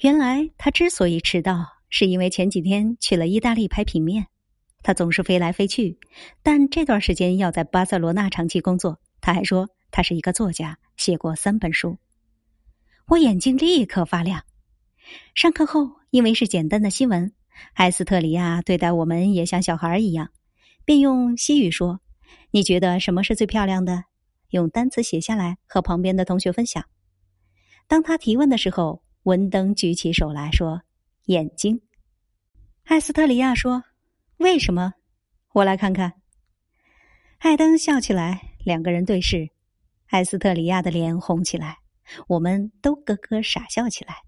原来他之所以迟到，是因为前几天去了意大利拍平面。他总是飞来飞去，但这段时间要在巴塞罗那长期工作。他还说他是一个作家，写过三本书。我眼睛立刻发亮。上课后，因为是简单的新闻，埃斯特里亚对待我们也像小孩一样，便用西语说：“你觉得什么是最漂亮的？用单词写下来，和旁边的同学分享。”当他提问的时候，文登举起手来说：“眼睛。”艾斯特里亚说。为什么？我来看看。艾登笑起来，两个人对视，艾斯特里亚的脸红起来，我们都咯咯傻笑起来。